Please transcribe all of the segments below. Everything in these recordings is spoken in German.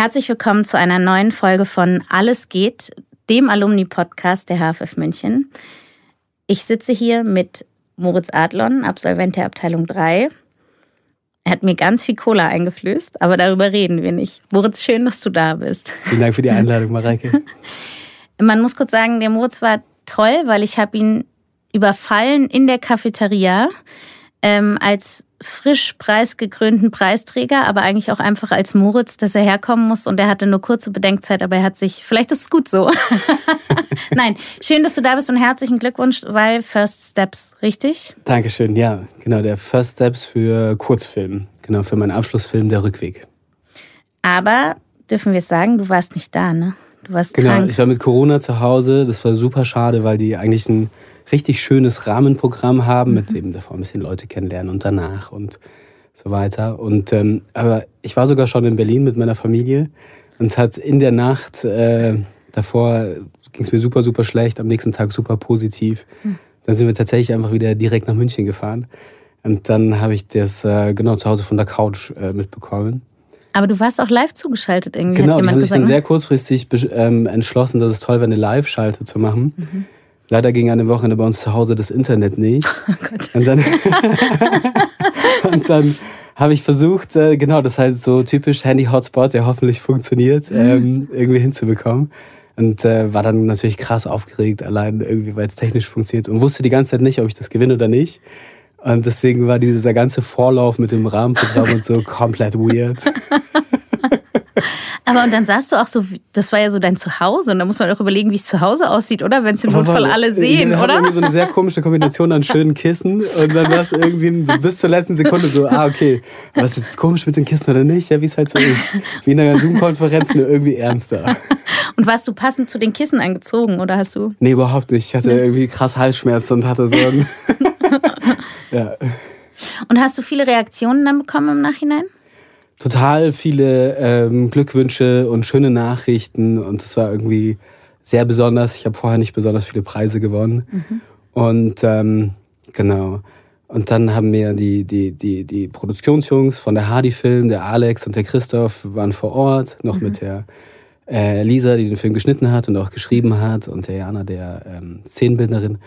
Herzlich willkommen zu einer neuen Folge von Alles geht, dem Alumni-Podcast der HFF München. Ich sitze hier mit Moritz Adlon, Absolvent der Abteilung 3. Er hat mir ganz viel Cola eingeflößt, aber darüber reden wir nicht. Moritz, schön, dass du da bist. Vielen Dank für die Einladung, Mareike. Man muss kurz sagen, der Moritz war toll, weil ich habe ihn überfallen in der Cafeteria ähm, als frisch preisgekrönten Preisträger, aber eigentlich auch einfach als Moritz, dass er herkommen muss und er hatte nur kurze Bedenkzeit, aber er hat sich, vielleicht ist es gut so. Nein, schön, dass du da bist und herzlichen Glückwunsch, weil First Steps, richtig? Dankeschön, ja, genau, der First Steps für Kurzfilm, genau, für meinen Abschlussfilm Der Rückweg. Aber dürfen wir sagen, du warst nicht da, ne? Du warst genau, krank. ich war mit Corona zu Hause, das war super schade, weil die eigentlich ein richtig schönes Rahmenprogramm haben, mit eben davor ein bisschen Leute kennenlernen und danach und so weiter. Und ähm, aber ich war sogar schon in Berlin mit meiner Familie und es hat in der Nacht äh, davor ging es mir super super schlecht, am nächsten Tag super positiv. Dann sind wir tatsächlich einfach wieder direkt nach München gefahren und dann habe ich das äh, genau zu Hause von der Couch äh, mitbekommen. Aber du warst auch live zugeschaltet irgendwie, Genau, hat jemand haben sich gesagt. dann ne? sehr kurzfristig ähm, entschlossen, dass es toll wäre, eine Live-Schalte zu machen. Mhm. Leider ging an dem Wochenende bei uns zu Hause das Internet nicht. Oh Gott. Und dann, und dann habe ich versucht, äh, genau, das halt so typisch Handy-Hotspot, der hoffentlich funktioniert, Mhm. ähm, irgendwie hinzubekommen. Und äh, war dann natürlich krass aufgeregt, allein irgendwie, weil es technisch funktioniert und wusste die ganze Zeit nicht, ob ich das gewinne oder nicht. Und deswegen war dieser ganze Vorlauf mit dem Rahmenprogramm und so komplett weird. Aber und dann saßt du auch so, das war ja so dein Zuhause und da muss man doch überlegen, wie es zu Hause aussieht, oder? Wenn es im Notfall alle sehen, oder? irgendwie so eine sehr komische Kombination an schönen Kissen und dann war es irgendwie so bis zur letzten Sekunde so, ah, okay, was ist jetzt komisch mit den Kissen oder nicht? Ja, wie es halt so ist. Wie in einer Zoom-Konferenz, nur irgendwie ernster. Und warst du passend zu den Kissen angezogen oder hast du? Nee, überhaupt nicht. Ich hatte irgendwie krass Halsschmerzen und hatte so ja, Und hast du viele Reaktionen dann bekommen im Nachhinein? Total viele ähm, Glückwünsche und schöne Nachrichten und es war irgendwie sehr besonders. Ich habe vorher nicht besonders viele Preise gewonnen und ähm, genau. Und dann haben mir die, die, die, die Produktionsjungs von der Hardy Film, der Alex und der Christoph waren vor Ort, noch mit der äh, Lisa, die den Film geschnitten hat und auch geschrieben hat und der Jana, der ähm, Szenenbildnerin.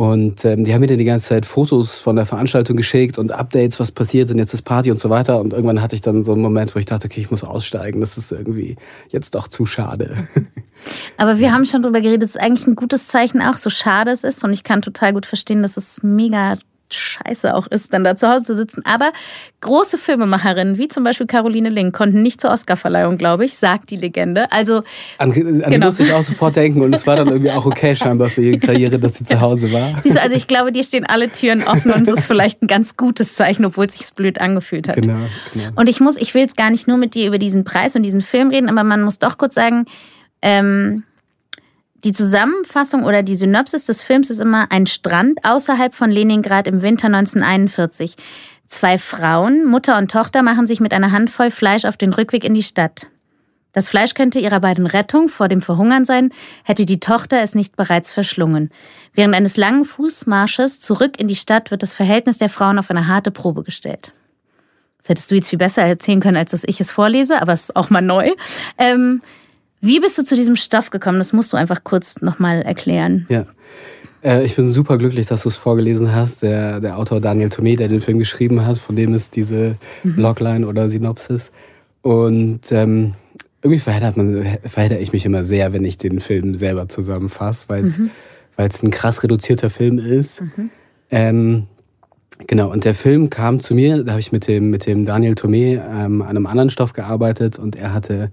Und ähm, die haben mir dann die ganze Zeit Fotos von der Veranstaltung geschickt und Updates, was passiert und jetzt ist Party und so weiter. Und irgendwann hatte ich dann so einen Moment, wo ich dachte, okay, ich muss aussteigen. Das ist irgendwie jetzt doch zu schade. Aber wir haben schon drüber geredet, es ist eigentlich ein gutes Zeichen auch, so schade es ist. Und ich kann total gut verstehen, dass es mega scheiße auch ist, dann da zu Hause zu sitzen. Aber große Filmemacherinnen, wie zum Beispiel Caroline Link, konnten nicht zur Oscarverleihung, glaube ich, sagt die Legende. Also, An, an die Genau. musste ich auch sofort denken und es war dann irgendwie auch okay scheinbar für ihre Karriere, dass sie zu Hause war. siehst du, also ich glaube, dir stehen alle Türen offen und es ist vielleicht ein ganz gutes Zeichen, obwohl es sich blöd angefühlt hat. Genau, genau. Und ich muss, ich will jetzt gar nicht nur mit dir über diesen Preis und diesen Film reden, aber man muss doch kurz sagen, ähm, die Zusammenfassung oder die Synopsis des Films ist immer ein Strand außerhalb von Leningrad im Winter 1941. Zwei Frauen, Mutter und Tochter, machen sich mit einer Handvoll Fleisch auf den Rückweg in die Stadt. Das Fleisch könnte ihrer beiden Rettung vor dem Verhungern sein, hätte die Tochter es nicht bereits verschlungen. Während eines langen Fußmarsches zurück in die Stadt wird das Verhältnis der Frauen auf eine harte Probe gestellt. Das hättest du jetzt viel besser erzählen können, als dass ich es vorlese, aber es ist auch mal neu. Ähm, wie bist du zu diesem Stoff gekommen? Das musst du einfach kurz nochmal erklären. Ja. Äh, ich bin super glücklich, dass du es vorgelesen hast. Der, der Autor Daniel Thomé, der den Film geschrieben hat, von dem ist diese Logline oder Synopsis. Und ähm, irgendwie verheddert, man, verheddere ich mich immer sehr, wenn ich den Film selber zusammenfasse, weil es es ein krass reduzierter Film ist. Ähm, genau, und der Film kam zu mir, da habe ich mit dem, mit dem Daniel Thomé ähm, an einem anderen Stoff gearbeitet und er hatte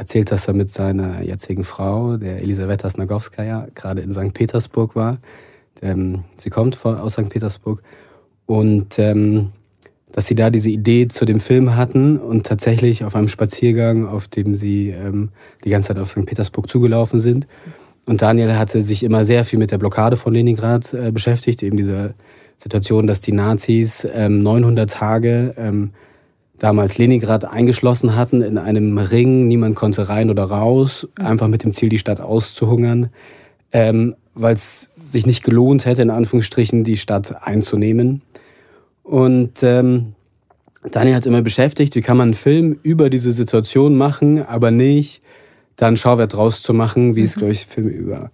erzählt, dass er mit seiner jetzigen Frau, der Elisaweta Snagowskaja, gerade in St. Petersburg war. Ähm, sie kommt aus St. Petersburg. Und ähm, dass sie da diese Idee zu dem Film hatten und tatsächlich auf einem Spaziergang, auf dem sie ähm, die ganze Zeit auf St. Petersburg zugelaufen sind. Und Daniel hatte sich immer sehr viel mit der Blockade von Leningrad äh, beschäftigt, eben diese Situation, dass die Nazis ähm, 900 Tage damals Leningrad eingeschlossen hatten in einem Ring. Niemand konnte rein oder raus, einfach mit dem Ziel, die Stadt auszuhungern, ähm, weil es sich nicht gelohnt hätte, in Anführungsstrichen, die Stadt einzunehmen. Und ähm, Daniel hat immer beschäftigt, wie kann man einen Film über diese Situation machen, aber nicht dann Schauwert draus zu machen, wie mhm. es, glaube ich, Filme über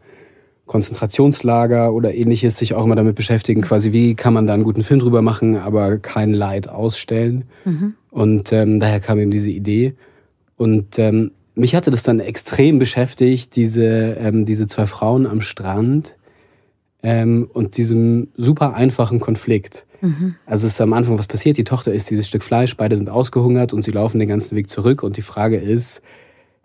Konzentrationslager oder ähnliches sich auch immer damit beschäftigen, quasi wie kann man da einen guten Film drüber machen, aber kein Leid ausstellen. Mhm. Und ähm, daher kam ihm diese Idee. Und ähm, mich hatte das dann extrem beschäftigt, diese, ähm, diese zwei Frauen am Strand ähm, und diesem super einfachen Konflikt. Mhm. Also es ist am Anfang was passiert, die Tochter isst dieses Stück Fleisch, beide sind ausgehungert und sie laufen den ganzen Weg zurück und die Frage ist,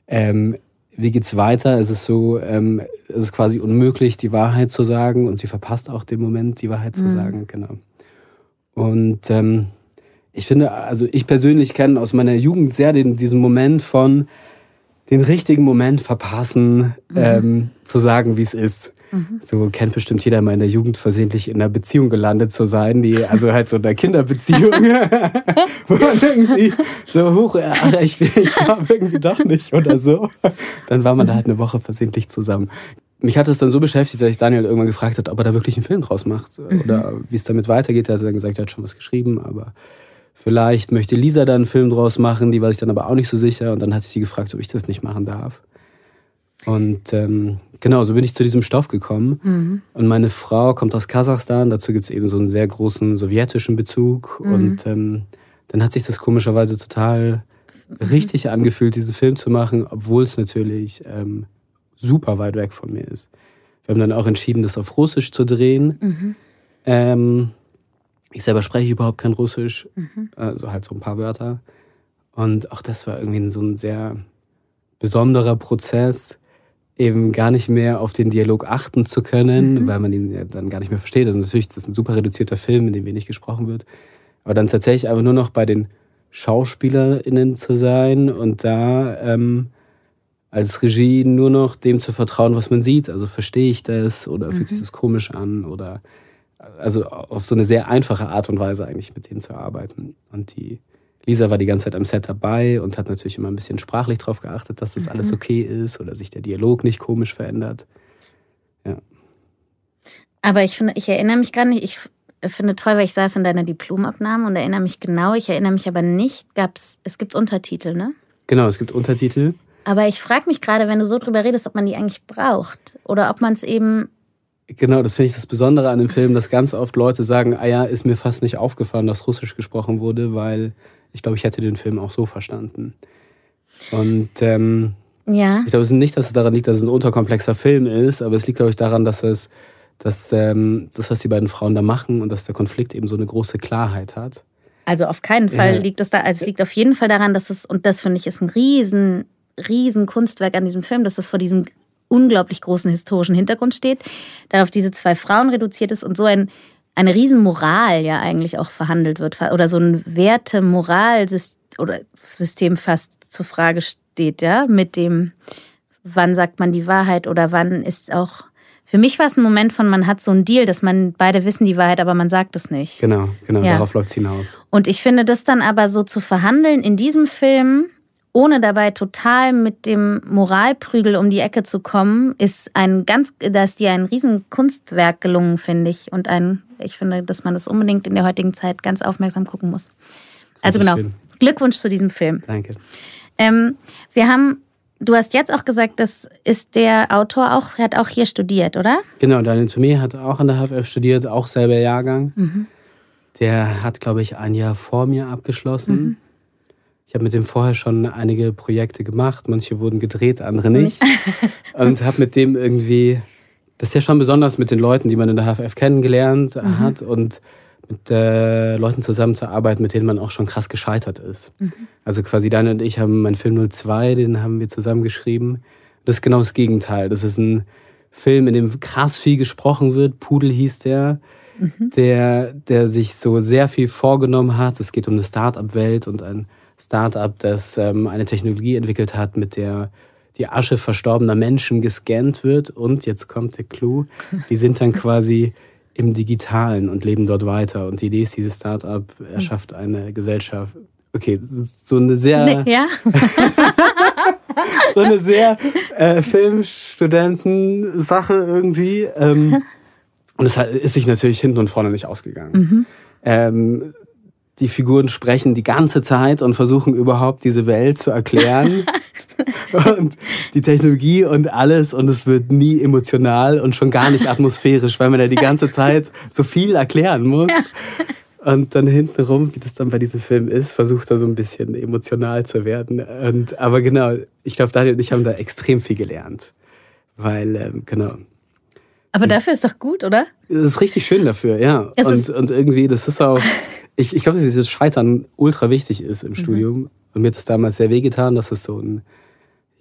ähm, wie geht's weiter? Es ist so, ähm, es ist quasi unmöglich, die Wahrheit zu sagen und sie verpasst auch den Moment, die Wahrheit zu mhm. sagen, genau. Und ähm, ich finde, also ich persönlich kenne aus meiner Jugend sehr den, diesen Moment von den richtigen Moment verpassen, mhm. ähm, zu sagen, wie es ist. Mhm. So kennt bestimmt jeder mal in der Jugend versehentlich in einer Beziehung gelandet zu sein, die, also halt so in einer Kinderbeziehung, wo man irgendwie so hoch, ach, ich, ich war irgendwie doch nicht oder so. Dann war man da halt eine Woche versehentlich zusammen. Mich hat es dann so beschäftigt, dass ich Daniel irgendwann gefragt hat, ob er da wirklich einen Film draus macht mhm. oder wie es damit weitergeht. Er hat dann gesagt, er hat schon was geschrieben, aber vielleicht möchte Lisa da einen Film draus machen, die war sich dann aber auch nicht so sicher und dann hat sie gefragt, ob ich das nicht machen darf. Und ähm, genau, so bin ich zu diesem Stoff gekommen. Mhm. Und meine Frau kommt aus Kasachstan, dazu gibt es eben so einen sehr großen sowjetischen Bezug. Mhm. Und ähm, dann hat sich das komischerweise total mhm. richtig angefühlt, diesen Film zu machen, obwohl es natürlich ähm, super weit weg von mir ist. Wir haben dann auch entschieden, das auf Russisch zu drehen. Mhm. Ich selber spreche überhaupt kein Russisch, mhm. also halt so ein paar Wörter. Und auch das war irgendwie so ein sehr besonderer Prozess, eben gar nicht mehr auf den Dialog achten zu können, mhm. weil man ihn ja dann gar nicht mehr versteht. Also natürlich, das ist ein super reduzierter Film, in dem wenig gesprochen wird. Aber dann tatsächlich einfach nur noch bei den SchauspielerInnen zu sein und da ähm, als Regie nur noch dem zu vertrauen, was man sieht. Also verstehe ich das oder mhm. fühlt sich mhm. das komisch an oder also auf so eine sehr einfache Art und Weise eigentlich mit denen zu arbeiten. Und die Lisa war die ganze Zeit am Set dabei und hat natürlich immer ein bisschen sprachlich darauf geachtet, dass das mhm. alles okay ist oder sich der Dialog nicht komisch verändert. Ja. Aber ich finde, ich erinnere mich gar nicht, ich finde toll, weil ich saß in deiner Diplomabnahme und erinnere mich genau, ich erinnere mich aber nicht, gab's, es gibt Untertitel, ne? Genau, es gibt Untertitel. Aber ich frage mich gerade, wenn du so drüber redest, ob man die eigentlich braucht oder ob man es eben Genau, das finde ich das Besondere an dem Film, dass ganz oft Leute sagen, ah ja, ist mir fast nicht aufgefallen, dass Russisch gesprochen wurde, weil ich glaube, ich hätte den Film auch so verstanden. Und ähm, ja. ich glaube es nicht, dass es daran liegt, dass es ein unterkomplexer Film ist, aber es liegt, glaube ich, daran, dass es dass ähm, das, was die beiden Frauen da machen und dass der Konflikt eben so eine große Klarheit hat. Also auf keinen Fall ja. liegt es da, also es liegt auf jeden Fall daran, dass es, und das finde ich ist ein riesen, riesen Kunstwerk an diesem Film, dass es vor diesem unglaublich großen historischen Hintergrund steht, dann auf diese zwei Frauen reduziert ist und so ein eine Riesenmoral ja eigentlich auch verhandelt wird oder so ein Werte-Moralsystem fast zur Frage steht, ja, mit dem, wann sagt man die Wahrheit oder wann ist auch. Für mich war es ein Moment von, man hat so einen Deal, dass man beide wissen die Wahrheit, aber man sagt es nicht. Genau, genau, ja. darauf läuft es hinaus. Und ich finde das dann aber so zu verhandeln in diesem Film, ohne dabei total mit dem Moralprügel um die Ecke zu kommen, ist ein ganz, da ist dir ein riesen Kunstwerk gelungen, finde ich. Und ein, ich finde, dass man das unbedingt in der heutigen Zeit ganz aufmerksam gucken muss. Also genau, schön. Glückwunsch zu diesem Film. Danke. Ähm, wir haben, du hast jetzt auch gesagt, das ist der Autor auch, hat auch hier studiert, oder? Genau, Daniel Thomé hat auch an der HFF studiert, auch selber Jahrgang. Mhm. Der hat, glaube ich, ein Jahr vor mir abgeschlossen. Mhm. Ich habe mit dem vorher schon einige Projekte gemacht. Manche wurden gedreht, andere nicht. und habe mit dem irgendwie, das ist ja schon besonders mit den Leuten, die man in der HFF kennengelernt mhm. hat und mit äh, Leuten zusammenzuarbeiten, mit denen man auch schon krass gescheitert ist. Mhm. Also quasi Daniel und ich haben meinen Film 02, den haben wir zusammen geschrieben. Das ist genau das Gegenteil. Das ist ein Film, in dem krass viel gesprochen wird. Pudel hieß der mhm. der, der sich so sehr viel vorgenommen hat. Es geht um eine Start-up-Welt und ein Start-up, das ähm, eine Technologie entwickelt hat, mit der die Asche verstorbener Menschen gescannt wird. Und jetzt kommt der Clou, die sind dann quasi im Digitalen und leben dort weiter. Und die Idee ist, dieses Start-up erschafft eine Gesellschaft. Okay, so eine sehr. Nee, ja. so eine sehr äh, Filmstudenten-Sache irgendwie. Ähm, und es ist sich natürlich hinten und vorne nicht ausgegangen. Mhm. Ähm, die Figuren sprechen die ganze Zeit und versuchen überhaupt diese Welt zu erklären. und die Technologie und alles und es wird nie emotional und schon gar nicht atmosphärisch, weil man ja die ganze Zeit so viel erklären muss. Und dann hintenrum, wie das dann bei diesem Film ist, versucht er so ein bisschen emotional zu werden. Und, aber genau, ich glaube, Daniel und ich haben da extrem viel gelernt. Weil, ähm, genau. Aber dafür ist doch gut, oder? Das ist richtig schön dafür, ja. und, und irgendwie, das ist auch, ich, ich glaube, dass dieses Scheitern ultra wichtig ist im mhm. Studium. Und mir hat es damals sehr wehgetan, dass es so ein,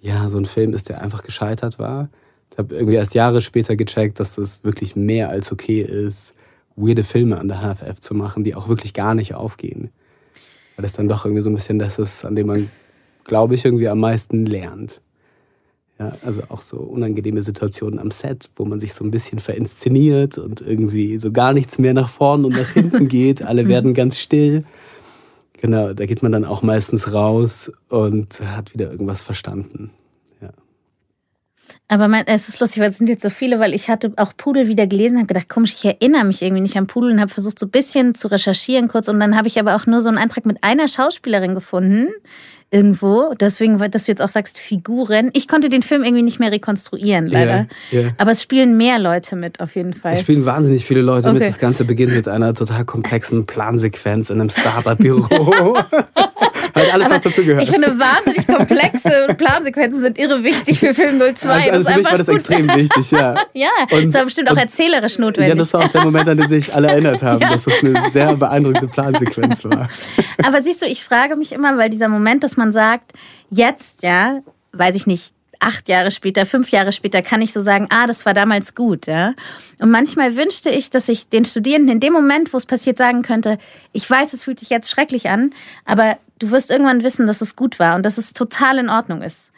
ja, so ein Film ist, der einfach gescheitert war. Ich habe irgendwie erst Jahre später gecheckt, dass das wirklich mehr als okay ist, weirde Filme an der HFF zu machen, die auch wirklich gar nicht aufgehen. Weil das dann doch irgendwie so ein bisschen das ist, an dem man, glaube ich, irgendwie am meisten lernt. Ja, also auch so unangenehme Situationen am Set, wo man sich so ein bisschen verinszeniert und irgendwie so gar nichts mehr nach vorn und nach hinten geht. Alle werden ganz still. Genau, da geht man dann auch meistens raus und hat wieder irgendwas verstanden. Aber mein, es ist lustig, weil es sind jetzt so viele, weil ich hatte auch Pudel wieder gelesen, habe gedacht, komisch, ich erinnere mich irgendwie nicht an Pudel und habe versucht so ein bisschen zu recherchieren kurz und dann habe ich aber auch nur so einen Eintrag mit einer Schauspielerin gefunden, irgendwo. Deswegen, dass du jetzt auch sagst, Figuren. Ich konnte den Film irgendwie nicht mehr rekonstruieren, leider. Yeah, yeah. Aber es spielen mehr Leute mit, auf jeden Fall. Es spielen wahnsinnig viele Leute okay. mit. Das Ganze beginnt mit einer total komplexen Plansequenz in einem Startup-Büro. halt alles, Aber was dazu gehört. Ich finde, wahnsinnig komplexe Plansequenzen sind irre wichtig für Film 02. Also, also für mich war das extrem wichtig, ja. ja, und, das war bestimmt auch erzählerisch notwendig. Ja, das war auch der Moment, an den sich alle erinnert haben, ja. dass das eine sehr beeindruckende Plansequenz war. Aber siehst du, ich frage mich immer, weil dieser Moment, dass man sagt, jetzt, ja, weiß ich nicht, acht Jahre später, fünf Jahre später kann ich so sagen, ah, das war damals gut, ja. Und manchmal wünschte ich, dass ich den Studierenden in dem Moment, wo es passiert, sagen könnte, ich weiß, es fühlt sich jetzt schrecklich an, aber du wirst irgendwann wissen, dass es gut war und dass es total in Ordnung ist.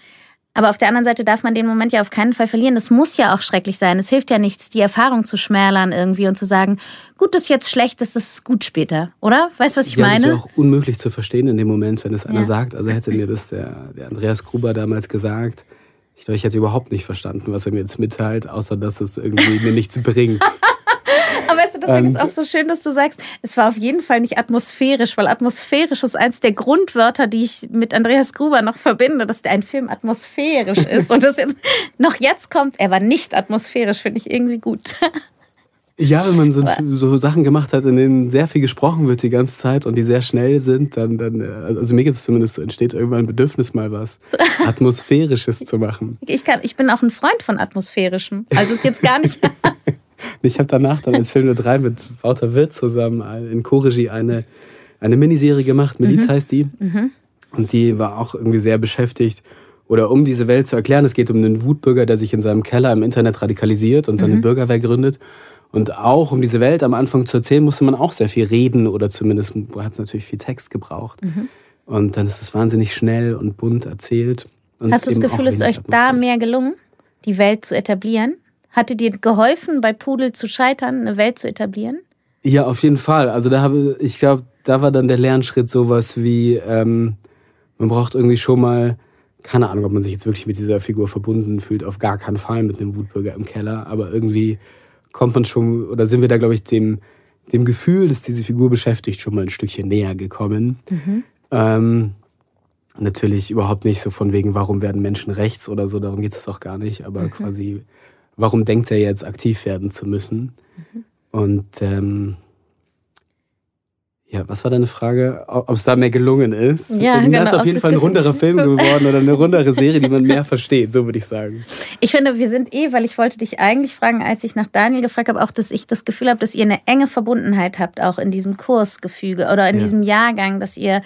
Aber auf der anderen Seite darf man den Moment ja auf keinen Fall verlieren. Das muss ja auch schrecklich sein. Es hilft ja nichts, die Erfahrung zu schmälern irgendwie und zu sagen, gut ist jetzt schlecht, das ist gut später, oder? Weißt du, was ich ja, meine? Das ist ja auch unmöglich zu verstehen in dem Moment, wenn es einer ja. sagt. Also hätte mir das der, der Andreas Gruber damals gesagt. Ich glaube, ich hätte überhaupt nicht verstanden, was er mir jetzt mitteilt, außer dass es irgendwie mir nichts bringt. Aber weißt du, deswegen ist es auch so schön, dass du sagst, es war auf jeden Fall nicht atmosphärisch, weil atmosphärisch ist eins der Grundwörter, die ich mit Andreas Gruber noch verbinde, dass ein Film atmosphärisch ist. Und das jetzt noch jetzt kommt, er war nicht atmosphärisch, finde ich irgendwie gut. Ja, wenn man so, so, Sachen gemacht hat, in denen sehr viel gesprochen wird die ganze Zeit und die sehr schnell sind, dann, dann äh, also mir geht es zumindest so, entsteht irgendwann ein Bedürfnis, mal was Atmosphärisches zu machen. Ich, kann, ich bin auch ein Freund von Atmosphärischem. Also ist jetzt gar nicht. Ich habe danach dann als Film 3 mit Wouter Wirth zusammen in Co-Regie eine, eine Miniserie gemacht, Miliz mhm. heißt die. Mhm. Und die war auch irgendwie sehr beschäftigt, oder um diese Welt zu erklären, es geht um einen Wutbürger, der sich in seinem Keller im Internet radikalisiert und dann mhm. eine Bürgerwehr gründet. Und auch um diese Welt am Anfang zu erzählen, musste man auch sehr viel reden oder zumindest hat es natürlich viel Text gebraucht. Mhm. Und dann ist es wahnsinnig schnell und bunt erzählt. Hast du das Gefühl, es ist euch da mehr gelungen, die Welt zu etablieren? Hatte dir geholfen, bei Pudel zu scheitern, eine Welt zu etablieren? Ja, auf jeden Fall. Also da habe ich glaube, da war dann der Lernschritt sowas wie, ähm, man braucht irgendwie schon mal, keine Ahnung, ob man sich jetzt wirklich mit dieser Figur verbunden fühlt, auf gar keinen Fall mit einem Wutbürger im Keller, aber irgendwie kommt man schon, oder sind wir da, glaube ich, dem, dem Gefühl, dass diese Figur beschäftigt, schon mal ein Stückchen näher gekommen. Mhm. Ähm, natürlich überhaupt nicht so von wegen, warum werden Menschen rechts oder so, darum geht es auch gar nicht, aber mhm. quasi warum denkt er jetzt aktiv werden zu müssen? Mhm. Und ähm, ja, was war deine Frage? Ob es da mehr gelungen ist? Ja, genau. Das ist auf jeden Fall ein runderer Film geworden oder eine rundere Serie, die man mehr versteht, so würde ich sagen. Ich finde, wir sind eh, weil ich wollte dich eigentlich fragen, als ich nach Daniel gefragt habe, auch, dass ich das Gefühl habe, dass ihr eine enge Verbundenheit habt, auch in diesem Kursgefüge oder in ja. diesem Jahrgang, dass ihr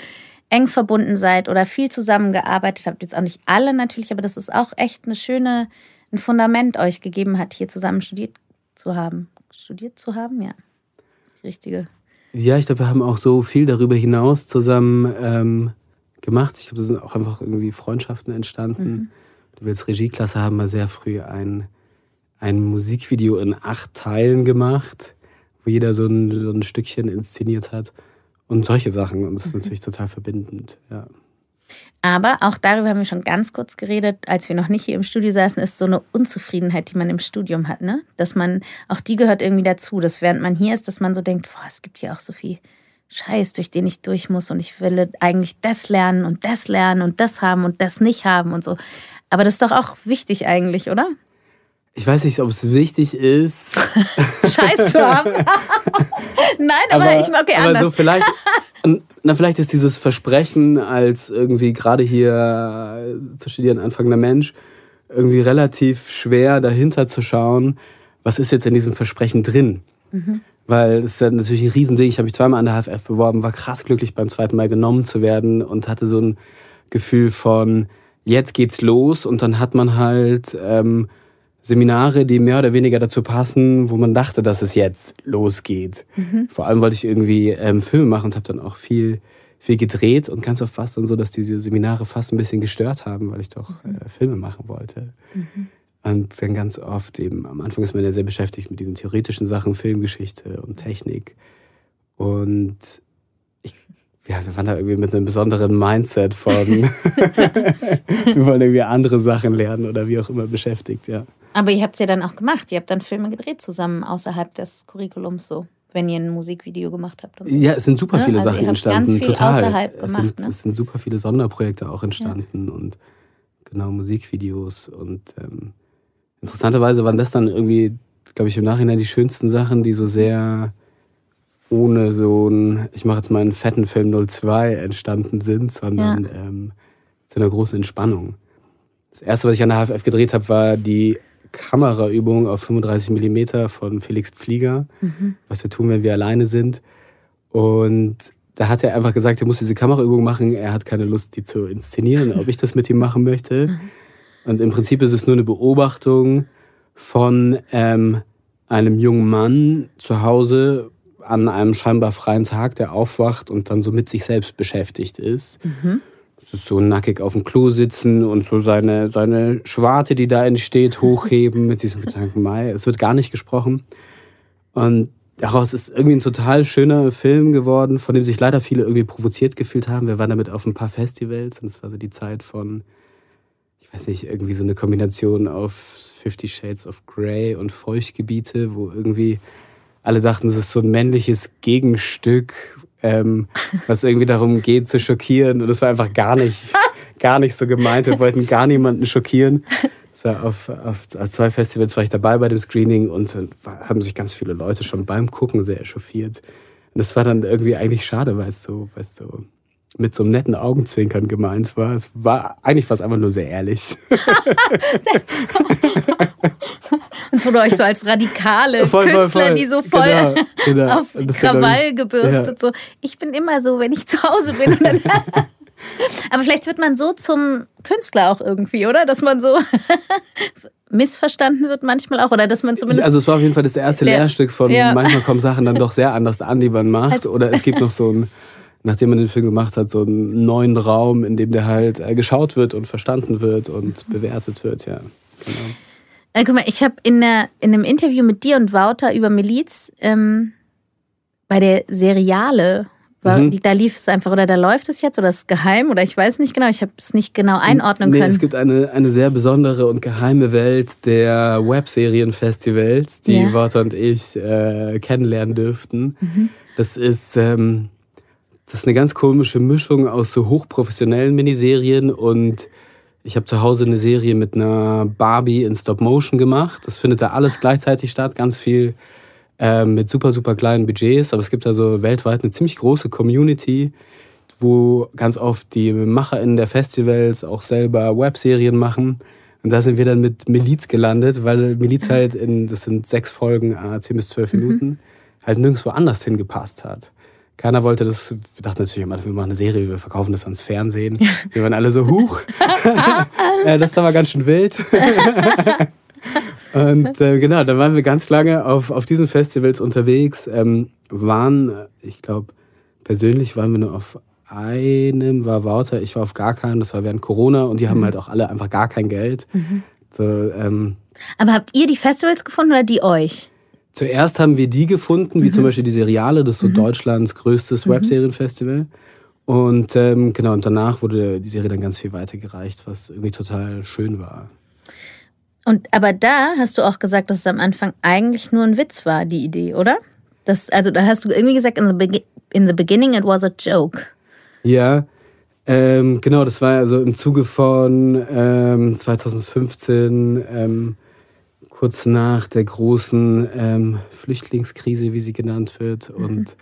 eng verbunden seid oder viel zusammengearbeitet habt. Jetzt auch nicht alle natürlich, aber das ist auch echt eine schöne ein Fundament euch gegeben hat, hier zusammen studiert zu haben. Studiert zu haben, ja. die richtige. Ja, ich glaube, wir haben auch so viel darüber hinaus zusammen ähm, gemacht. Ich glaube, da sind auch einfach irgendwie Freundschaften entstanden. Mhm. Wir als Regieklasse haben mal sehr früh ein, ein Musikvideo in acht Teilen gemacht, wo jeder so ein, so ein Stückchen inszeniert hat. Und solche Sachen. Und das ist mhm. natürlich total verbindend, ja. Aber auch darüber haben wir schon ganz kurz geredet, als wir noch nicht hier im Studio saßen, ist so eine Unzufriedenheit, die man im Studium hat, ne? Dass man, auch die gehört irgendwie dazu, dass während man hier ist, dass man so denkt, boah, es gibt hier auch so viel Scheiß, durch den ich durch muss und ich will eigentlich das lernen und das lernen und das haben und das nicht haben und so. Aber das ist doch auch wichtig eigentlich, oder? Ich weiß nicht, ob es wichtig ist. Scheiß zu haben. Nein, aber, aber, ich okay, aber anders. So vielleicht, na, vielleicht ist dieses Versprechen als irgendwie gerade hier zu studieren anfangender Mensch irgendwie relativ schwer dahinter zu schauen, was ist jetzt in diesem Versprechen drin. Mhm. Weil es ist ja natürlich ein Riesending. Ich habe mich zweimal an der HFF beworben, war krass glücklich beim zweiten Mal genommen zu werden und hatte so ein Gefühl von, jetzt geht's los und dann hat man halt ähm, Seminare, die mehr oder weniger dazu passen, wo man dachte, dass es jetzt losgeht. Mhm. Vor allem wollte ich irgendwie ähm, Filme machen und habe dann auch viel, viel gedreht und ganz oft fast dann so, dass diese Seminare fast ein bisschen gestört haben, weil ich doch mhm. äh, Filme machen wollte. Mhm. Und dann ganz oft eben, am Anfang ist man ja sehr beschäftigt mit diesen theoretischen Sachen, Filmgeschichte und Technik. Und ich, ja, wir waren da irgendwie mit einem besonderen Mindset von, wir wollen irgendwie andere Sachen lernen oder wie auch immer beschäftigt, ja. Aber ihr habt es ja dann auch gemacht. Ihr habt dann Filme gedreht zusammen außerhalb des Curriculums so, wenn ihr ein Musikvideo gemacht habt. So. Ja, es sind super viele also Sachen entstanden. Total. Gemacht, es, sind, ne? es sind super viele Sonderprojekte auch entstanden ja. und genau Musikvideos und ähm, interessanterweise waren das dann irgendwie, glaube ich, im Nachhinein die schönsten Sachen, die so sehr ohne so ein, ich mache jetzt mal einen fetten Film 02 entstanden sind, sondern ja. ähm, zu einer großen Entspannung. Das erste, was ich an der HFF gedreht habe, war die Kameraübung auf 35 mm von Felix Pflieger, mhm. was wir tun, wenn wir alleine sind. Und da hat er einfach gesagt, er muss diese Kameraübung machen. Er hat keine Lust, die zu inszenieren, ob ich das mit ihm machen möchte. Mhm. Und im Prinzip ist es nur eine Beobachtung von ähm, einem jungen Mann zu Hause an einem scheinbar freien Tag, der aufwacht und dann so mit sich selbst beschäftigt ist. Mhm. So nackig auf dem Klo sitzen und so seine, seine Schwarte, die da entsteht, hochheben mit diesem Gedanken Mai. Es wird gar nicht gesprochen. Und daraus ist irgendwie ein total schöner Film geworden, von dem sich leider viele irgendwie provoziert gefühlt haben. Wir waren damit auf ein paar Festivals und es war so die Zeit von ich weiß nicht, irgendwie so eine Kombination auf Fifty Shades of Grey und Feuchtgebiete, wo irgendwie alle dachten, es ist so ein männliches Gegenstück, ähm, was irgendwie darum geht, zu schockieren. Und das war einfach gar nicht, gar nicht so gemeint. Wir wollten gar niemanden schockieren. So, auf, auf, auf zwei Festivals war ich dabei bei dem Screening und haben sich ganz viele Leute schon beim Gucken sehr echauffiert. Und das war dann irgendwie eigentlich schade, weil es so, weil es so mit so einem netten Augenzwinkern gemeint war. Es war eigentlich fast einfach nur sehr ehrlich. Und wurde euch so als radikale voll, Künstler, voll, voll. die so voll genau, genau. auf Krawall gebürstet. Ja. So, ich bin immer so, wenn ich zu Hause bin. Aber vielleicht wird man so zum Künstler auch irgendwie, oder? Dass man so missverstanden wird manchmal auch oder dass man zumindest also es war auf jeden Fall das erste Lehrstück von ja. manchmal kommen Sachen dann doch sehr anders an, die man macht also, oder es gibt noch so ein nachdem man den Film gemacht hat, so einen neuen Raum, in dem der halt äh, geschaut wird und verstanden wird und bewertet wird, ja. Genau. Äh, guck mal, ich habe in, in einem Interview mit dir und Wouter über Miliz ähm, bei der Seriale, mhm. da lief es einfach oder da läuft es jetzt oder ist es geheim oder ich weiß nicht genau, ich habe es nicht genau einordnen nee, können. Es gibt eine, eine sehr besondere und geheime Welt der Webserienfestivals, die ja. Wouter und ich äh, kennenlernen dürften. Mhm. Das ist ähm, das ist eine ganz komische Mischung aus so hochprofessionellen Miniserien und ich habe zu Hause eine Serie mit einer Barbie in Stop Motion gemacht. Das findet da alles gleichzeitig statt, ganz viel äh, mit super, super kleinen Budgets. Aber es gibt also weltweit eine ziemlich große Community, wo ganz oft die MacherInnen der Festivals auch selber Webserien machen. Und da sind wir dann mit Miliz gelandet, weil Miliz halt in, das sind sechs Folgen, 10 bis 12 mhm. Minuten, mhm. halt nirgendwo anders hingepasst hat. Keiner wollte das. Wir dachten natürlich Anfang, wir machen eine Serie, wir verkaufen das ans Fernsehen. Wir waren alle so, huch. das ist aber ganz schön wild. und äh, genau, da waren wir ganz lange auf, auf diesen Festivals unterwegs. Ähm, waren, ich glaube, persönlich waren wir nur auf einem, war Wouter, ich war auf gar keinem, das war während Corona und die mhm. haben halt auch alle einfach gar kein Geld. Mhm. So, ähm, Aber habt ihr die Festivals gefunden oder die euch? Zuerst haben wir die gefunden, wie mhm. zum Beispiel die Seriale, das ist so mhm. Deutschlands größtes mhm. Webserienfestival. Und ähm, genau, und danach wurde die Serie dann ganz viel weitergereicht, was irgendwie total schön war. Und aber da hast du auch gesagt, dass es am Anfang eigentlich nur ein Witz war, die Idee, oder? Das, also da hast du irgendwie gesagt, in the, in the beginning it was a joke. Ja, ähm, genau, das war also im Zuge von ähm, 2015, ähm, kurz nach der großen ähm, Flüchtlingskrise, wie sie genannt wird, mhm. und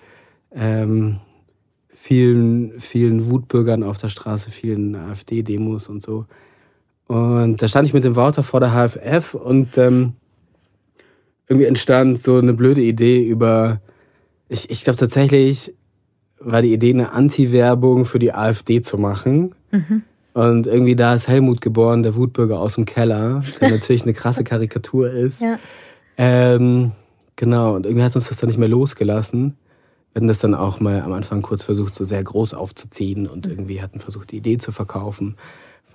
ähm, vielen, vielen Wutbürgern auf der Straße, vielen AfD-Demos und so. Und da stand ich mit dem Wouter vor der HFF und ähm, irgendwie entstand so eine blöde Idee über, ich, ich glaube tatsächlich war die Idee, eine Anti-Werbung für die AfD zu machen. Mhm. Und irgendwie da ist Helmut geboren, der Wutbürger aus dem Keller, der natürlich eine krasse Karikatur ist. Ja. Ähm, genau, und irgendwie hat uns das dann nicht mehr losgelassen. Wir hatten das dann auch mal am Anfang kurz versucht, so sehr groß aufzuziehen und irgendwie hatten versucht, die Idee zu verkaufen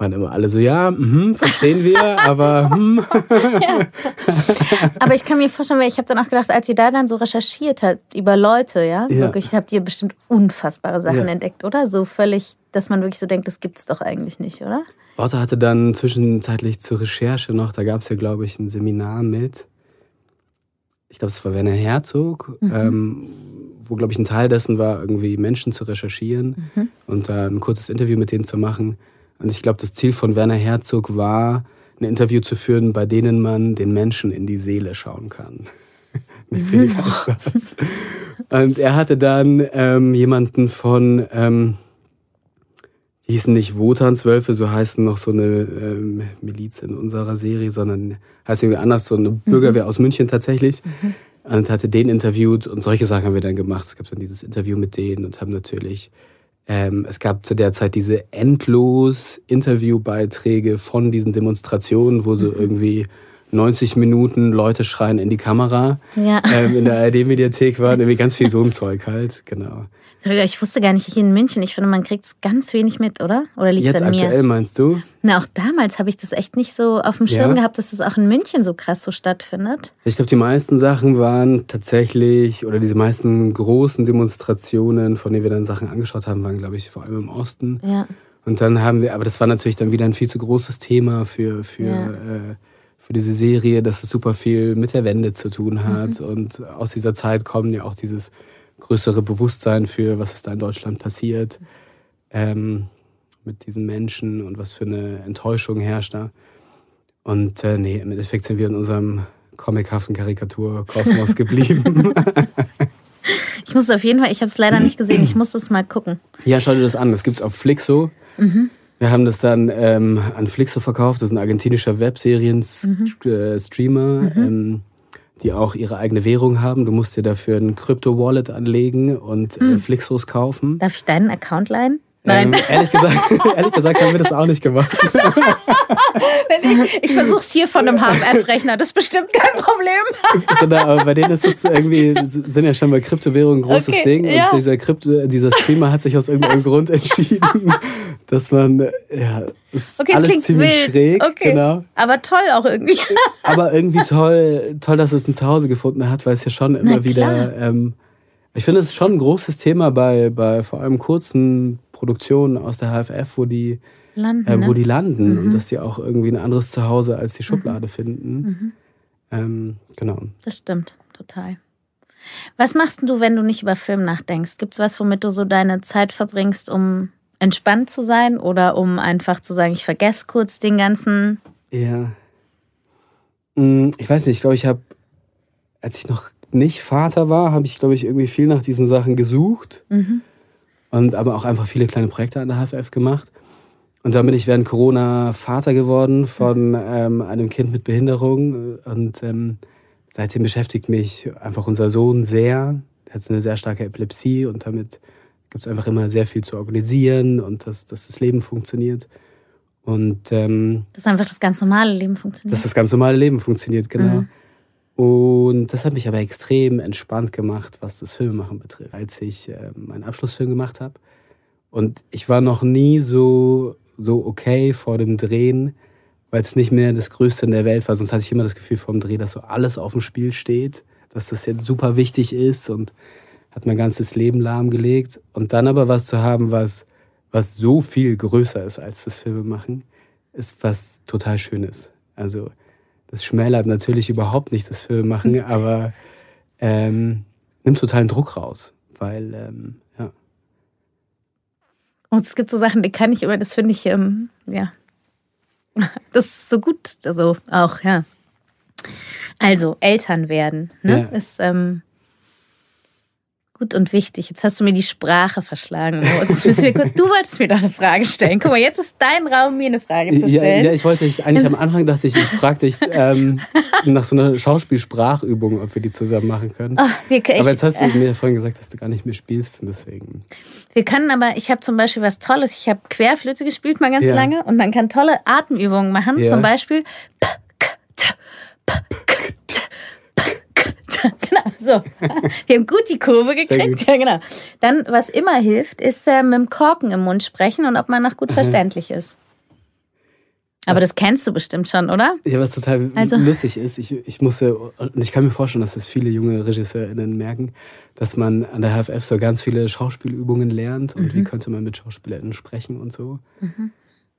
waren immer alle so, ja, mh, verstehen wir, aber hm. ja. Aber ich kann mir vorstellen, weil ich habe dann auch gedacht, als ihr da dann so recherchiert habt über Leute, ja, ja. wirklich habt ihr bestimmt unfassbare Sachen ja. entdeckt, oder? So völlig, dass man wirklich so denkt, das gibt's doch eigentlich nicht, oder? Warte hatte dann zwischenzeitlich zur Recherche noch, da gab es ja, glaube ich, ein Seminar mit, ich glaube, es war Werner Herzog, mhm. ähm, wo, glaube ich, ein Teil dessen war, irgendwie Menschen zu recherchieren mhm. und da ein kurzes Interview mit denen zu machen. Und ich glaube, das Ziel von Werner Herzog war, ein Interview zu führen, bei denen man den Menschen in die Seele schauen kann. Natürlich heißt das. Und er hatte dann ähm, jemanden von, ähm, hießen nicht Wotanswölfe, so heißen noch so eine ähm, Miliz in unserer Serie, sondern heißt irgendwie anders, so eine Bürgerwehr mhm. aus München tatsächlich. Mhm. Und hatte den interviewt und solche Sachen haben wir dann gemacht. Es gab dann dieses Interview mit denen und haben natürlich ähm, es gab zu der Zeit diese endlos Interviewbeiträge von diesen Demonstrationen, wo so mhm. irgendwie 90 Minuten Leute schreien in die Kamera. Ja. Ähm, in der ARD-Mediathek waren irgendwie ganz viel so ein Zeug halt, genau. Ich wusste gar nicht, hier in München, ich finde, man kriegt es ganz wenig mit, oder? Oder liegt es an mir? aktuell meinst du? Na, auch damals habe ich das echt nicht so auf dem Schirm ja. gehabt, dass das auch in München so krass so stattfindet. Ich glaube, die meisten Sachen waren tatsächlich, oder diese meisten großen Demonstrationen, von denen wir dann Sachen angeschaut haben, waren, glaube ich, vor allem im Osten. Ja. Und dann haben wir, aber das war natürlich dann wieder ein viel zu großes Thema für, für, ja. äh, für diese Serie, dass es super viel mit der Wende zu tun hat. Mhm. Und aus dieser Zeit kommen ja auch dieses größere Bewusstsein für, was ist da in Deutschland passiert, ähm, mit diesen Menschen und was für eine Enttäuschung herrscht da. Und äh, nee, im Endeffekt sind wir in unserem comichaften Karikatur-Kosmos geblieben. ich muss es auf jeden Fall, ich habe es leider nicht gesehen, ich muss das mal gucken. Ja, schau dir das an, das gibt es auf Flixo. Mhm. Wir haben das dann ähm, an Flixo verkauft, das ist ein argentinischer Webserien-Streamer. Mhm. mhm. Ähm, die auch ihre eigene Währung haben. Du musst dir dafür ein Krypto-Wallet anlegen und hm. äh, Flixos kaufen. Darf ich deinen Account leihen? Nein. Ähm, ehrlich, gesagt, ehrlich gesagt haben wir das auch nicht gemacht. ich ich versuche es hier von einem HFF-Rechner, das ist bestimmt kein Problem. genau, aber bei denen ist es irgendwie, sind ja schon mal Kryptowährungen ein großes okay, Ding. Ja. Und dieser, Krypto, dieser Streamer hat sich aus irgendeinem Grund entschieden, dass man, ja, ist okay, alles klingt ziemlich wild. schräg. Okay. Genau. Aber toll auch irgendwie. aber irgendwie toll, toll, dass es ein Zuhause gefunden hat, weil es ja schon immer wieder. Ähm, ich finde, es ist schon ein großes Thema bei, bei vor allem kurzen Produktionen aus der HFF, wo die landen, äh, wo ne? die landen mhm. und dass die auch irgendwie ein anderes Zuhause als die Schublade mhm. finden. Mhm. Ähm, genau. Das stimmt, total. Was machst du, wenn du nicht über Film nachdenkst? Gibt es was, womit du so deine Zeit verbringst, um entspannt zu sein oder um einfach zu sagen, ich vergesse kurz den ganzen? Ja. Hm, ich weiß nicht, ich glaube, ich habe, als ich noch nicht Vater war, habe ich, glaube ich, irgendwie viel nach diesen Sachen gesucht. Mhm und aber auch einfach viele kleine Projekte an der HFF gemacht. Und dann bin ich während Corona Vater geworden von ähm, einem Kind mit Behinderung. Und ähm, seitdem beschäftigt mich einfach unser Sohn sehr. Er hat eine sehr starke Epilepsie und damit gibt es einfach immer sehr viel zu organisieren und dass, dass das Leben funktioniert. Und ähm, dass einfach das ganz normale Leben funktioniert. Dass das ganz normale Leben funktioniert, genau. Mhm. Und das hat mich aber extrem entspannt gemacht, was das Filmemachen betrifft. Als ich äh, meinen Abschlussfilm gemacht habe und ich war noch nie so, so okay vor dem Drehen, weil es nicht mehr das Größte in der Welt war. Sonst hatte ich immer das Gefühl vor dem Dreh, dass so alles auf dem Spiel steht, dass das jetzt super wichtig ist und hat mein ganzes Leben lahmgelegt. Und dann aber was zu haben, was, was so viel größer ist als das Filmemachen, ist was total Schönes. Also das schmälert natürlich überhaupt nicht das Filmemachen, aber ähm, nimmt totalen Druck raus, weil ähm, ja. Und es gibt so Sachen, die kann ich immer, das finde ich, ähm, ja, das ist so gut, also auch, ja. Also, Eltern werden, ne? Ja. Ist, ähm, gut und wichtig. Jetzt hast du mir die Sprache verschlagen. du wolltest mir doch eine Frage stellen. Guck mal, jetzt ist dein Raum, mir eine Frage zu stellen. Ja, ja ich wollte dich, eigentlich am Anfang dachte ich, ich frage dich ähm, nach so einer Schauspielsprachübung, ob wir die zusammen machen können. Oh, wir, ich, aber jetzt hast du äh, mir vorhin gesagt, dass du gar nicht mehr spielst und deswegen. Wir können aber, ich habe zum Beispiel was Tolles. Ich habe Querflöte gespielt mal ganz ja. lange und man kann tolle Atemübungen machen. Ja. Zum Beispiel p, k, t, p, k, so. Wir haben gut die Kurve gekriegt. Ja, genau. Dann, was immer hilft, ist äh, mit dem Korken im Mund sprechen und ob man noch gut verständlich ist. Aber was, das kennst du bestimmt schon, oder? Ja, was total also. lustig ist, ich, ich musste, und ich kann mir vorstellen, dass das viele junge RegisseurInnen merken, dass man an der HFF so ganz viele Schauspielübungen lernt und mhm. wie könnte man mit SchauspielerInnen sprechen und so. Mhm.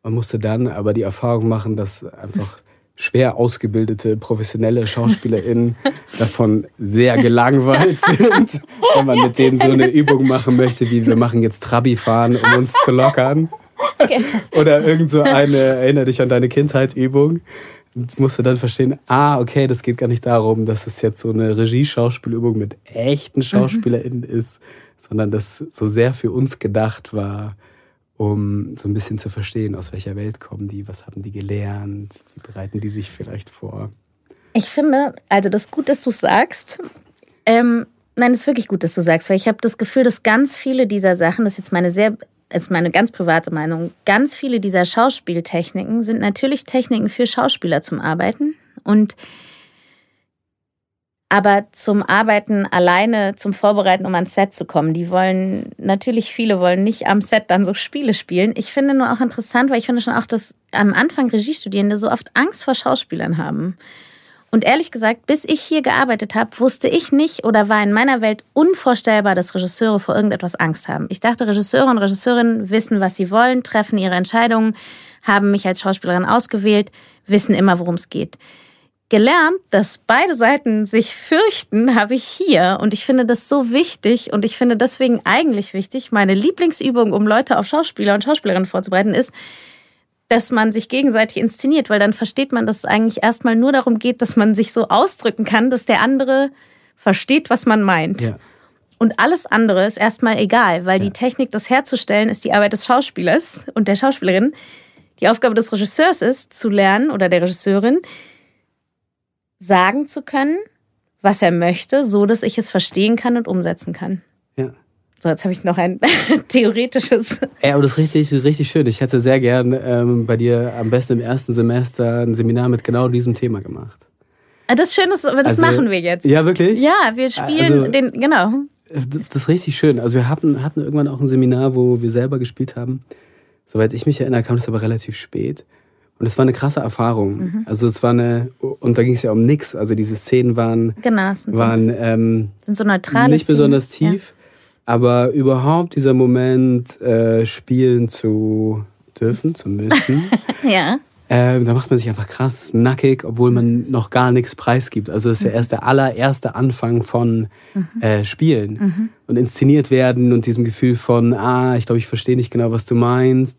Man musste dann aber die Erfahrung machen, dass einfach schwer ausgebildete, professionelle SchauspielerInnen davon sehr gelangweilt sind, wenn man mit denen so eine Übung machen möchte, wie wir machen jetzt Trabi fahren, um uns zu lockern. Okay. Oder irgend so eine, erinnere dich an deine Kindheit-Übung. Und musst du dann verstehen, ah, okay, das geht gar nicht darum, dass es jetzt so eine Regie-Schauspielübung mit echten SchauspielerInnen mhm. ist, sondern dass so sehr für uns gedacht war, um so ein bisschen zu verstehen, aus welcher Welt kommen die, was haben die gelernt, wie bereiten die sich vielleicht vor. Ich finde, also das ist gut, dass du sagst. Ähm, nein, es ist wirklich gut, dass du sagst, weil ich habe das Gefühl, dass ganz viele dieser Sachen, das ist jetzt meine sehr, ist meine ganz private Meinung, ganz viele dieser Schauspieltechniken sind natürlich Techniken für Schauspieler zum Arbeiten und aber zum Arbeiten alleine, zum Vorbereiten, um ans Set zu kommen. Die wollen, natürlich viele wollen nicht am Set dann so Spiele spielen. Ich finde nur auch interessant, weil ich finde schon auch, dass am Anfang Regiestudierende so oft Angst vor Schauspielern haben. Und ehrlich gesagt, bis ich hier gearbeitet habe, wusste ich nicht oder war in meiner Welt unvorstellbar, dass Regisseure vor irgendetwas Angst haben. Ich dachte, Regisseure und Regisseurinnen wissen, was sie wollen, treffen ihre Entscheidungen, haben mich als Schauspielerin ausgewählt, wissen immer, worum es geht gelernt, dass beide Seiten sich fürchten, habe ich hier. Und ich finde das so wichtig und ich finde deswegen eigentlich wichtig, meine Lieblingsübung, um Leute auf Schauspieler und Schauspielerinnen vorzubereiten, ist, dass man sich gegenseitig inszeniert, weil dann versteht man, dass es eigentlich erstmal nur darum geht, dass man sich so ausdrücken kann, dass der andere versteht, was man meint. Ja. Und alles andere ist erstmal egal, weil ja. die Technik, das herzustellen, ist die Arbeit des Schauspielers und der Schauspielerin. Die Aufgabe des Regisseurs ist, zu lernen oder der Regisseurin, sagen zu können, was er möchte, so dass ich es verstehen kann und umsetzen kann. Ja. So, jetzt habe ich noch ein theoretisches. Ja, aber das ist richtig, richtig schön. Ich hätte sehr gern ähm, bei dir am besten im ersten Semester ein Seminar mit genau diesem Thema gemacht. Ah, das ist schön, das, das also, machen wir jetzt. Ja, wirklich? Ja, wir spielen also, den, genau. Das ist richtig schön. Also wir hatten, hatten irgendwann auch ein Seminar, wo wir selber gespielt haben. Soweit ich mich erinnere, kam das aber relativ spät. Und es war eine krasse Erfahrung. Mhm. Also es war eine, und da ging es ja um nichts. Also diese Szenen waren, genau, waren so, ähm, sind so neutral. Nicht besonders tief, ja. aber überhaupt dieser Moment, äh, spielen zu dürfen, zu müssen. ja. Äh, da macht man sich einfach krass nackig, obwohl man noch gar nichts preisgibt. Also das ist ja mhm. erst der allererste Anfang von mhm. äh, Spielen mhm. und inszeniert werden und diesem Gefühl von, ah, ich glaube, ich verstehe nicht genau, was du meinst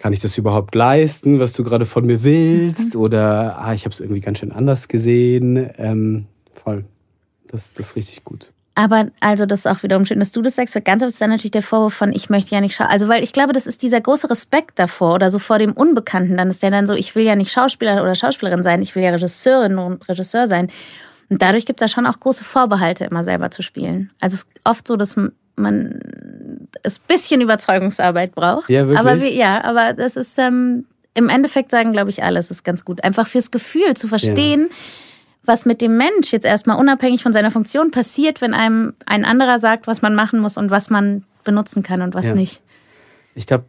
kann ich das überhaupt leisten, was du gerade von mir willst? Mhm. Oder ah, ich habe es irgendwie ganz schön anders gesehen. Ähm, voll. Das, das ist richtig gut. Aber also das ist auch wiederum schön, dass du das sagst, weil ganz oft ist dann natürlich der Vorwurf von, ich möchte ja nicht schauen. Also weil ich glaube, das ist dieser große Respekt davor oder so vor dem Unbekannten. Dann ist der dann so, ich will ja nicht Schauspieler oder Schauspielerin sein, ich will ja Regisseurin und Regisseur sein. Und dadurch gibt es da schon auch große Vorbehalte, immer selber zu spielen. Also es ist oft so, dass man es ein bisschen Überzeugungsarbeit braucht. Ja, wirklich. Aber wie, ja, aber das ist ähm, im Endeffekt sagen, glaube ich, alles ist ganz gut. Einfach fürs Gefühl zu verstehen, ja. was mit dem Mensch jetzt erstmal unabhängig von seiner Funktion passiert, wenn einem ein anderer sagt, was man machen muss und was man benutzen kann und was ja. nicht. Ich glaube,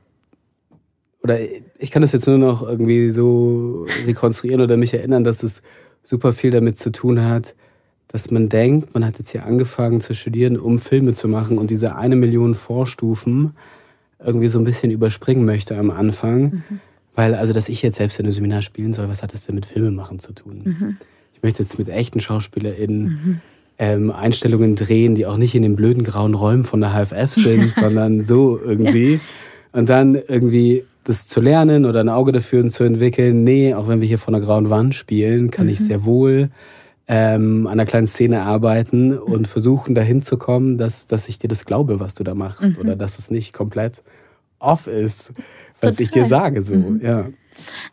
oder ich kann das jetzt nur noch irgendwie so rekonstruieren oder mich erinnern, dass es super viel damit zu tun hat, dass man denkt, man hat jetzt hier angefangen zu studieren, um Filme zu machen und diese eine Million Vorstufen irgendwie so ein bisschen überspringen möchte am Anfang. Mhm. Weil, also, dass ich jetzt selbst in einem Seminar spielen soll, was hat das denn mit Filmemachen zu tun? Mhm. Ich möchte jetzt mit echten SchauspielerInnen mhm. ähm, Einstellungen drehen, die auch nicht in den blöden grauen Räumen von der HFF sind, sondern so irgendwie. Ja. Und dann irgendwie das zu lernen oder ein Auge dafür zu entwickeln. Nee, auch wenn wir hier vor einer grauen Wand spielen, kann mhm. ich sehr wohl ähm, an einer kleinen Szene arbeiten und versuchen, dahin zu kommen, dass, dass ich dir das glaube, was du da machst. Mhm. Oder dass es nicht komplett off ist, was Total. ich dir sage. So. Mhm. Ja.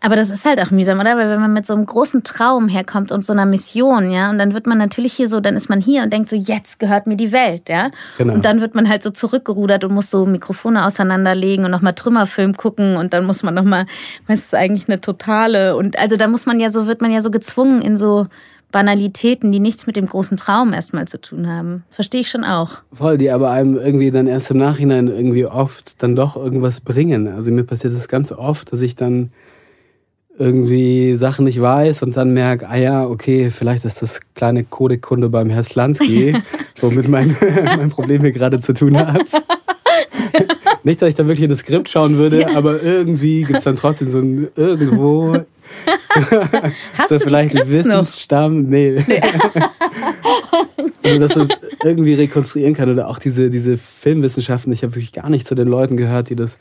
Aber das ist halt auch mühsam, oder? Weil wenn man mit so einem großen Traum herkommt und so einer Mission, ja, und dann wird man natürlich hier so, dann ist man hier und denkt so, jetzt gehört mir die Welt, ja. Genau. Und dann wird man halt so zurückgerudert und muss so Mikrofone auseinanderlegen und nochmal Trümmerfilm gucken und dann muss man nochmal, was ist eigentlich eine totale und also da muss man ja so, wird man ja so gezwungen in so Banalitäten, die nichts mit dem großen Traum erstmal zu tun haben. Verstehe ich schon auch. Voll, die aber einem irgendwie dann erst im Nachhinein irgendwie oft dann doch irgendwas bringen. Also mir passiert das ganz oft, dass ich dann irgendwie Sachen nicht weiß und dann merke, ah ja, okay, vielleicht ist das kleine Kodekkunde beim Herr Slansky, womit mein, mein Problem hier gerade zu tun hat. nicht, dass ich da wirklich in das Skript schauen würde, ja. aber irgendwie gibt es dann trotzdem so ein irgendwo. Hast du vielleicht ein Wissensstamm? Noch? Nee. nee. also, dass man irgendwie rekonstruieren kann oder auch diese, diese Filmwissenschaften. Ich habe wirklich gar nicht zu den Leuten gehört, die das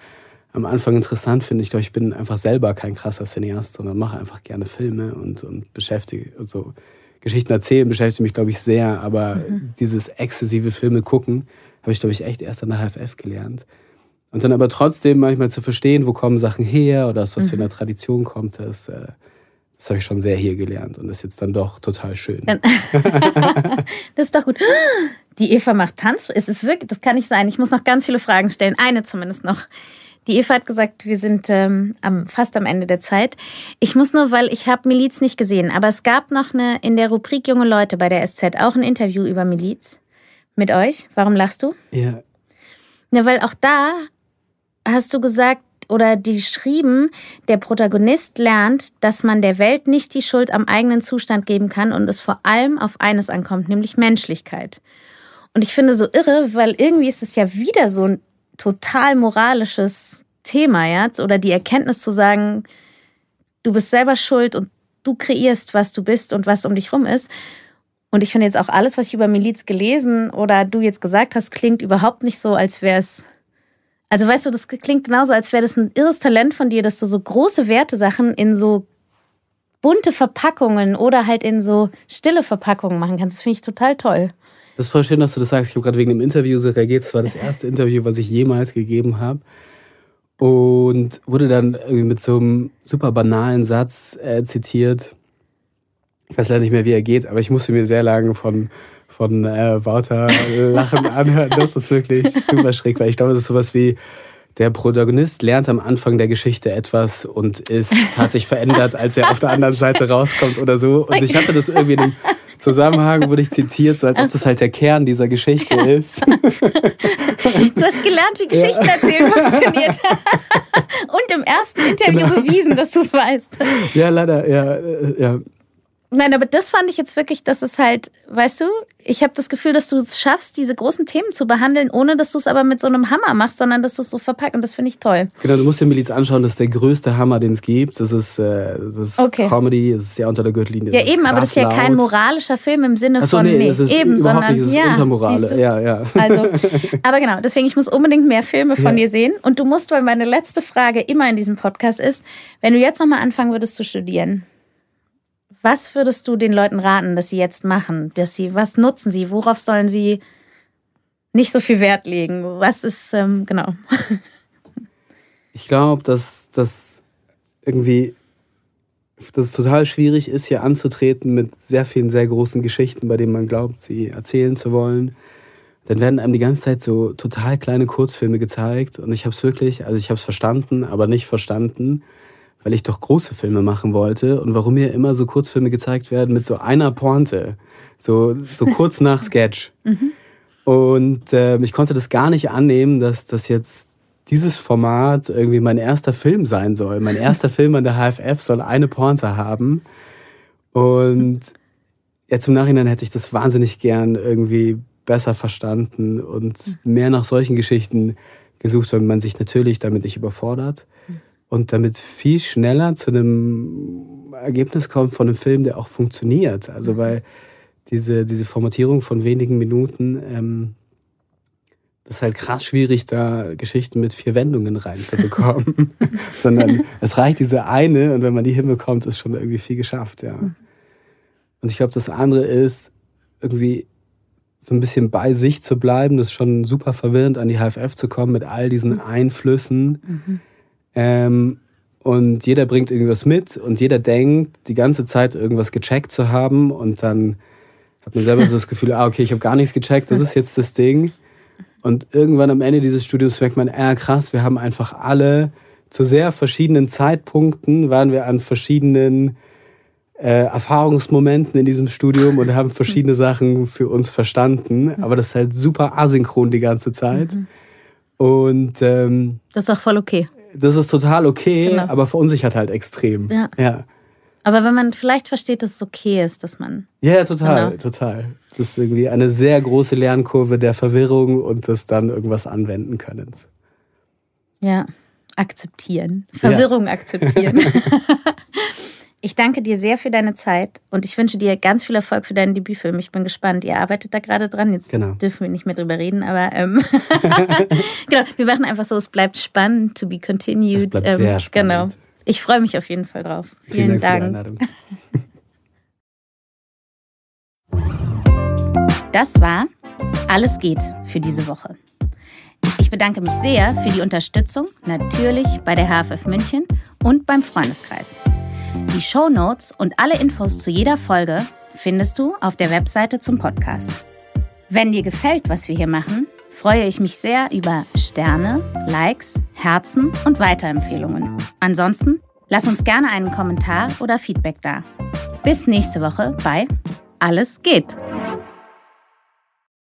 am Anfang interessant finde. Ich glaube, ich bin einfach selber kein krasser Cineast, sondern mache einfach gerne Filme und, und beschäftige und so. Geschichten erzählen beschäftigt mich, glaube ich, sehr, aber mhm. dieses exzessive Filme gucken, habe ich, glaube ich, echt erst an der HFF gelernt. Und dann aber trotzdem manchmal zu verstehen, wo kommen Sachen her oder aus was mhm. für einer Tradition kommt, das, äh, das habe ich schon sehr hier gelernt und das ist jetzt dann doch total schön. das ist doch gut. Die Eva macht Tanz. Ist es wirklich? Das kann nicht sein. Ich muss noch ganz viele Fragen stellen. Eine zumindest noch. Die Eva hat gesagt, wir sind ähm, am, fast am Ende der Zeit. Ich muss nur, weil ich habe Miliz nicht gesehen, aber es gab noch eine in der Rubrik Junge Leute bei der SZ auch ein Interview über Miliz mit euch. Warum lachst du? Ja. Ja, weil auch da hast du gesagt oder die geschrieben, der Protagonist lernt, dass man der Welt nicht die Schuld am eigenen Zustand geben kann und es vor allem auf eines ankommt, nämlich Menschlichkeit. Und ich finde so irre, weil irgendwie ist es ja wieder so ein total moralisches Thema, ja, oder die Erkenntnis zu sagen, du bist selber schuld und du kreierst, was du bist und was um dich rum ist. Und ich finde jetzt auch alles, was ich über Miliz gelesen oder du jetzt gesagt hast, klingt überhaupt nicht so, als wäre es. Also weißt du, das klingt genauso, als wäre das ein irres Talent von dir, dass du so große Wertesachen in so bunte Verpackungen oder halt in so stille Verpackungen machen kannst. Das finde ich total toll. Das ist voll schön, dass du das sagst. Ich habe gerade wegen dem Interview so reagiert. Das war das erste Interview, was ich jemals gegeben habe. Und wurde dann irgendwie mit so einem super banalen Satz äh, zitiert. Ich weiß leider nicht mehr, wie er geht, aber ich musste mir sehr lange von, von äh, Wouter lachen anhören. Das ist wirklich super schräg, weil ich glaube, das ist sowas wie, der Protagonist lernt am Anfang der Geschichte etwas und ist, hat sich verändert, als er auf der anderen Seite rauskommt oder so. Und ich hatte das irgendwie in einem Zusammenhang wurde ich zitiert, so als ob das halt der Kern dieser Geschichte ist. Du hast gelernt, wie Geschichten ja. erzählen funktioniert. Und im ersten Interview genau. bewiesen, dass du es weißt. Ja, leider, ja, äh, ja. Nein, aber das fand ich jetzt wirklich, dass es halt, weißt du, ich habe das Gefühl, dass du es schaffst, diese großen Themen zu behandeln, ohne dass du es aber mit so einem Hammer machst, sondern dass du es so verpackst. Und das finde ich toll. Genau, du musst dir Miliz anschauen, das ist der größte Hammer, den es gibt. Das ist, äh, das ist okay. Comedy, das ist sehr unter der Gürtellinie. Ja, eben, aber das ist ja laut. kein moralischer Film im Sinne Achso, von, nee, nee das ist eben, sondern nicht, das ist ja, Untermorale. Ja, ja. Also, aber genau, deswegen, ich muss unbedingt mehr Filme von ja. dir sehen. Und du musst, weil meine letzte Frage immer in diesem Podcast ist, wenn du jetzt nochmal anfangen würdest zu studieren, was würdest du den Leuten raten, dass sie jetzt machen? Dass sie, was nutzen sie? Worauf sollen sie nicht so viel Wert legen? Was ist, ähm, genau. Ich glaube, dass das irgendwie, dass es total schwierig ist, hier anzutreten mit sehr vielen sehr großen Geschichten, bei denen man glaubt, sie erzählen zu wollen. Dann werden einem die ganze Zeit so total kleine Kurzfilme gezeigt und ich habe es wirklich, also ich habe es verstanden, aber nicht verstanden weil ich doch große Filme machen wollte und warum mir immer so Kurzfilme gezeigt werden mit so einer Pointe, so, so kurz nach Sketch. Mhm. Und äh, ich konnte das gar nicht annehmen, dass das jetzt dieses Format irgendwie mein erster Film sein soll. Mein erster Film an der HFF soll eine Pointe haben. Und jetzt im Nachhinein hätte ich das wahnsinnig gern irgendwie besser verstanden und mehr nach solchen Geschichten gesucht, weil man sich natürlich damit nicht überfordert und damit viel schneller zu einem Ergebnis kommt von einem Film, der auch funktioniert. Also mhm. weil diese, diese Formatierung von wenigen Minuten, ähm, das ist halt krass schwierig, da Geschichten mit vier Wendungen reinzubekommen. Sondern es reicht diese eine und wenn man die hinbekommt, ist schon irgendwie viel geschafft, ja. Mhm. Und ich glaube, das andere ist, irgendwie so ein bisschen bei sich zu bleiben. Das ist schon super verwirrend, an die HFF zu kommen mit all diesen mhm. Einflüssen. Mhm. Ähm, und jeder bringt irgendwas mit und jeder denkt, die ganze Zeit irgendwas gecheckt zu haben. Und dann hat man selber so das Gefühl, ah, okay, ich habe gar nichts gecheckt, das ist jetzt das Ding. Und irgendwann am Ende dieses Studiums merkt man, ah, krass, wir haben einfach alle zu sehr verschiedenen Zeitpunkten, waren wir an verschiedenen äh, Erfahrungsmomenten in diesem Studium und haben verschiedene Sachen für uns verstanden. Aber das ist halt super asynchron die ganze Zeit. Mhm. Und ähm, das ist auch voll okay. Das ist total okay, genau. aber verunsichert halt extrem. Ja. ja. Aber wenn man vielleicht versteht, dass es okay ist, dass man. Ja, ja total, genau. total. Das ist irgendwie eine sehr große Lernkurve der Verwirrung und des dann irgendwas anwenden Könnens. Ja, akzeptieren. Verwirrung ja. akzeptieren. Ich danke dir sehr für deine Zeit und ich wünsche dir ganz viel Erfolg für deinen Debütfilm. Ich bin gespannt. Ihr arbeitet da gerade dran. Jetzt genau. dürfen wir nicht mehr drüber reden, aber ähm, genau, wir machen einfach so, es bleibt spannend, to be continued. Es bleibt ähm, sehr spannend. Genau. Ich freue mich auf jeden Fall drauf. Vielen, Vielen Dank. Dank. das war Alles geht für diese Woche. Ich bedanke mich sehr für die Unterstützung, natürlich bei der HFF München und beim Freundeskreis. Die Show Notes und alle Infos zu jeder Folge findest du auf der Webseite zum Podcast. Wenn dir gefällt, was wir hier machen, freue ich mich sehr über Sterne, Likes, Herzen und Weiterempfehlungen. Ansonsten lass uns gerne einen Kommentar oder Feedback da. Bis nächste Woche bei Alles geht.